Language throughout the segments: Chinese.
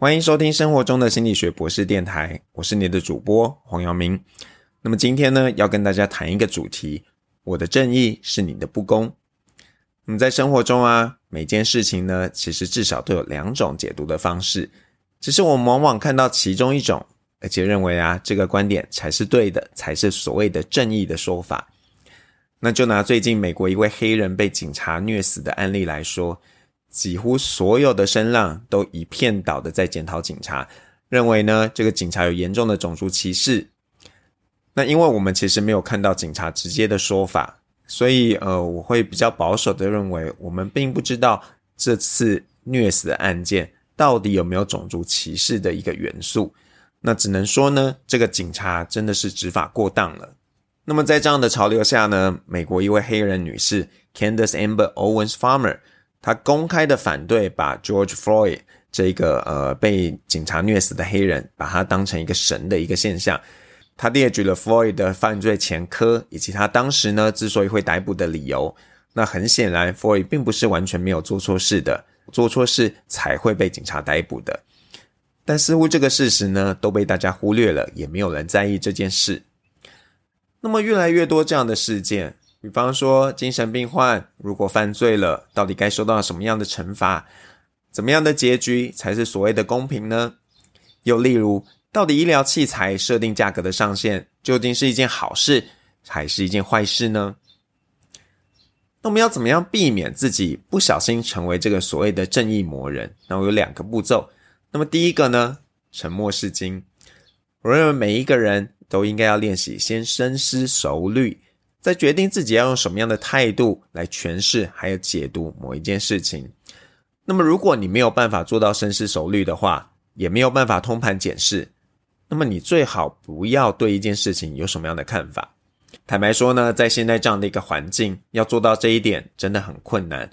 欢迎收听生活中的心理学博士电台，我是你的主播黄阳明。那么今天呢，要跟大家谈一个主题：我的正义是你的不公。那么在生活中啊，每件事情呢，其实至少都有两种解读的方式，只是我们往往看到其中一种，而且认为啊，这个观点才是对的，才是所谓的正义的说法。那就拿最近美国一位黑人被警察虐死的案例来说。几乎所有的声浪都一片倒的在检讨警察，认为呢这个警察有严重的种族歧视。那因为我们其实没有看到警察直接的说法，所以呃我会比较保守的认为，我们并不知道这次虐死的案件到底有没有种族歧视的一个元素。那只能说呢，这个警察真的是执法过当了。那么在这样的潮流下呢，美国一位黑人女士 Candace Amber Owens Farmer。他公开的反对把 George Floyd 这个呃被警察虐死的黑人，把他当成一个神的一个现象。他列举了 Floyd 的犯罪前科，以及他当时呢之所以会逮捕的理由。那很显然，Floyd 并不是完全没有做错事的，做错事才会被警察逮捕的。但似乎这个事实呢都被大家忽略了，也没有人在意这件事。那么越来越多这样的事件。比方说，精神病患如果犯罪了，到底该受到什么样的惩罚？怎么样的结局才是所谓的公平呢？又例如，到底医疗器材设定价格的上限究竟是一件好事，还是一件坏事呢？那我们要怎么样避免自己不小心成为这个所谓的正义魔人？那我有两个步骤。那么第一个呢，沉默是金。我认为每一个人都应该要练习先深思熟虑。在决定自己要用什么样的态度来诠释还有解读某一件事情。那么，如果你没有办法做到深思熟虑的话，也没有办法通盘检视，那么你最好不要对一件事情有什么样的看法。坦白说呢，在现在这样的一个环境，要做到这一点真的很困难。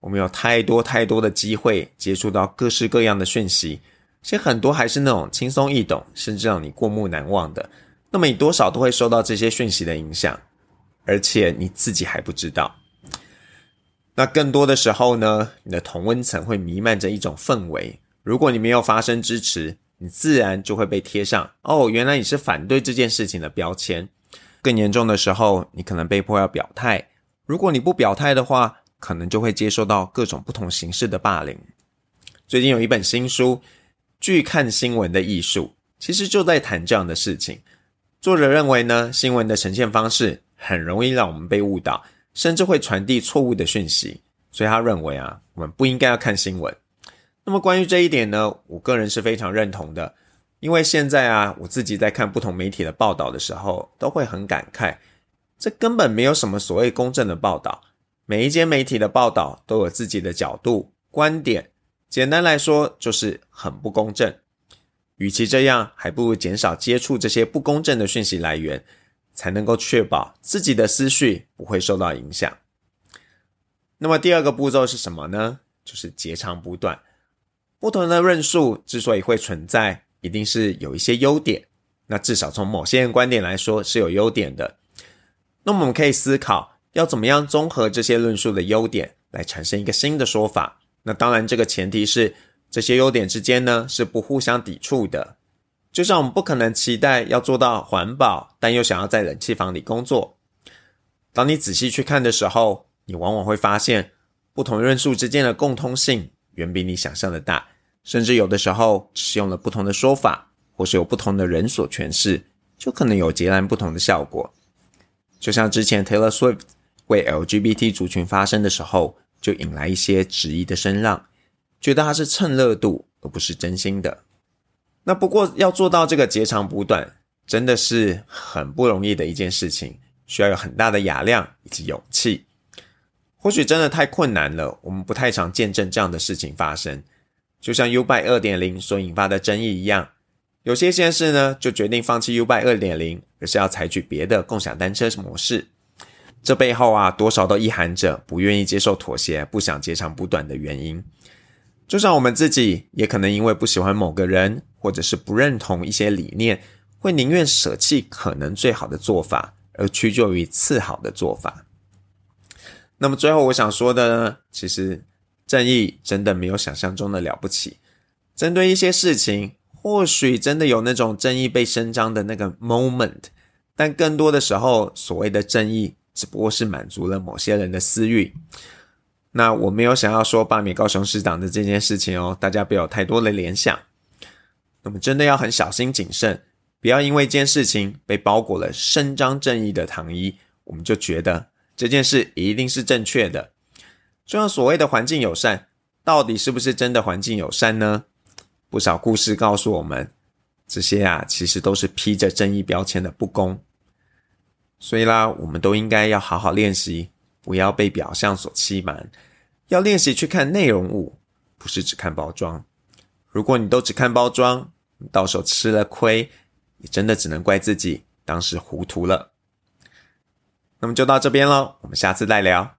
我们有太多太多的机会接触到各式各样的讯息，其实很多还是那种轻松易懂，甚至让你过目难忘的。那么，你多少都会受到这些讯息的影响。而且你自己还不知道，那更多的时候呢，你的同温层会弥漫着一种氛围。如果你没有发声支持，你自然就会被贴上“哦，原来你是反对这件事情”的标签。更严重的时候，你可能被迫要表态。如果你不表态的话，可能就会接受到各种不同形式的霸凌。最近有一本新书《拒看新闻的艺术》，其实就在谈这样的事情。作者认为呢，新闻的呈现方式。很容易让我们被误导，甚至会传递错误的讯息。所以他认为啊，我们不应该要看新闻。那么关于这一点呢，我个人是非常认同的。因为现在啊，我自己在看不同媒体的报道的时候，都会很感慨，这根本没有什么所谓公正的报道。每一间媒体的报道都有自己的角度、观点，简单来说就是很不公正。与其这样，还不如减少接触这些不公正的讯息来源。才能够确保自己的思绪不会受到影响。那么第二个步骤是什么呢？就是截长补短。不同的论述之所以会存在，一定是有一些优点。那至少从某些人观点来说是有优点的。那我们可以思考要怎么样综合这些论述的优点，来产生一个新的说法。那当然，这个前提是这些优点之间呢是不互相抵触的。就像我们不可能期待要做到环保，但又想要在冷气房里工作。当你仔细去看的时候，你往往会发现，不同论述之间的共通性远比你想象的大，甚至有的时候使用了不同的说法，或是有不同的人所诠释，就可能有截然不同的效果。就像之前 Taylor Swift 为 LGBT 族群发声的时候，就引来一些质疑的声浪，觉得他是蹭热度，而不是真心的。那不过要做到这个截长补短，真的是很不容易的一件事情，需要有很大的雅量以及勇气。或许真的太困难了，我们不太常见证这样的事情发生。就像 U 拜二点零所引发的争议一样，有些县市呢就决定放弃 U 拜二点零，而是要采取别的共享单车模式。这背后啊，多少都意含着不愿意接受妥协、不想截长补短的原因。就像我们自己，也可能因为不喜欢某个人。或者是不认同一些理念，会宁愿舍弃可能最好的做法，而屈就于次好的做法。那么最后我想说的呢，其实正义真的没有想象中的了不起。针对一些事情，或许真的有那种正义被伸张的那个 moment，但更多的时候，所谓的正义只不过是满足了某些人的私欲。那我没有想要说罢免高雄市长的这件事情哦，大家不要太多的联想。那么真的要很小心谨慎，不要因为一件事情被包裹了伸张正义的糖衣，我们就觉得这件事一定是正确的。就像所谓的环境友善，到底是不是真的环境友善呢？不少故事告诉我们，这些啊其实都是披着正义标签的不公。所以啦，我们都应该要好好练习。不要被表象所欺瞒，要练习去看内容物，不是只看包装。如果你都只看包装，到手吃了亏，也真的只能怪自己当时糊涂了。那么就到这边喽，我们下次再聊。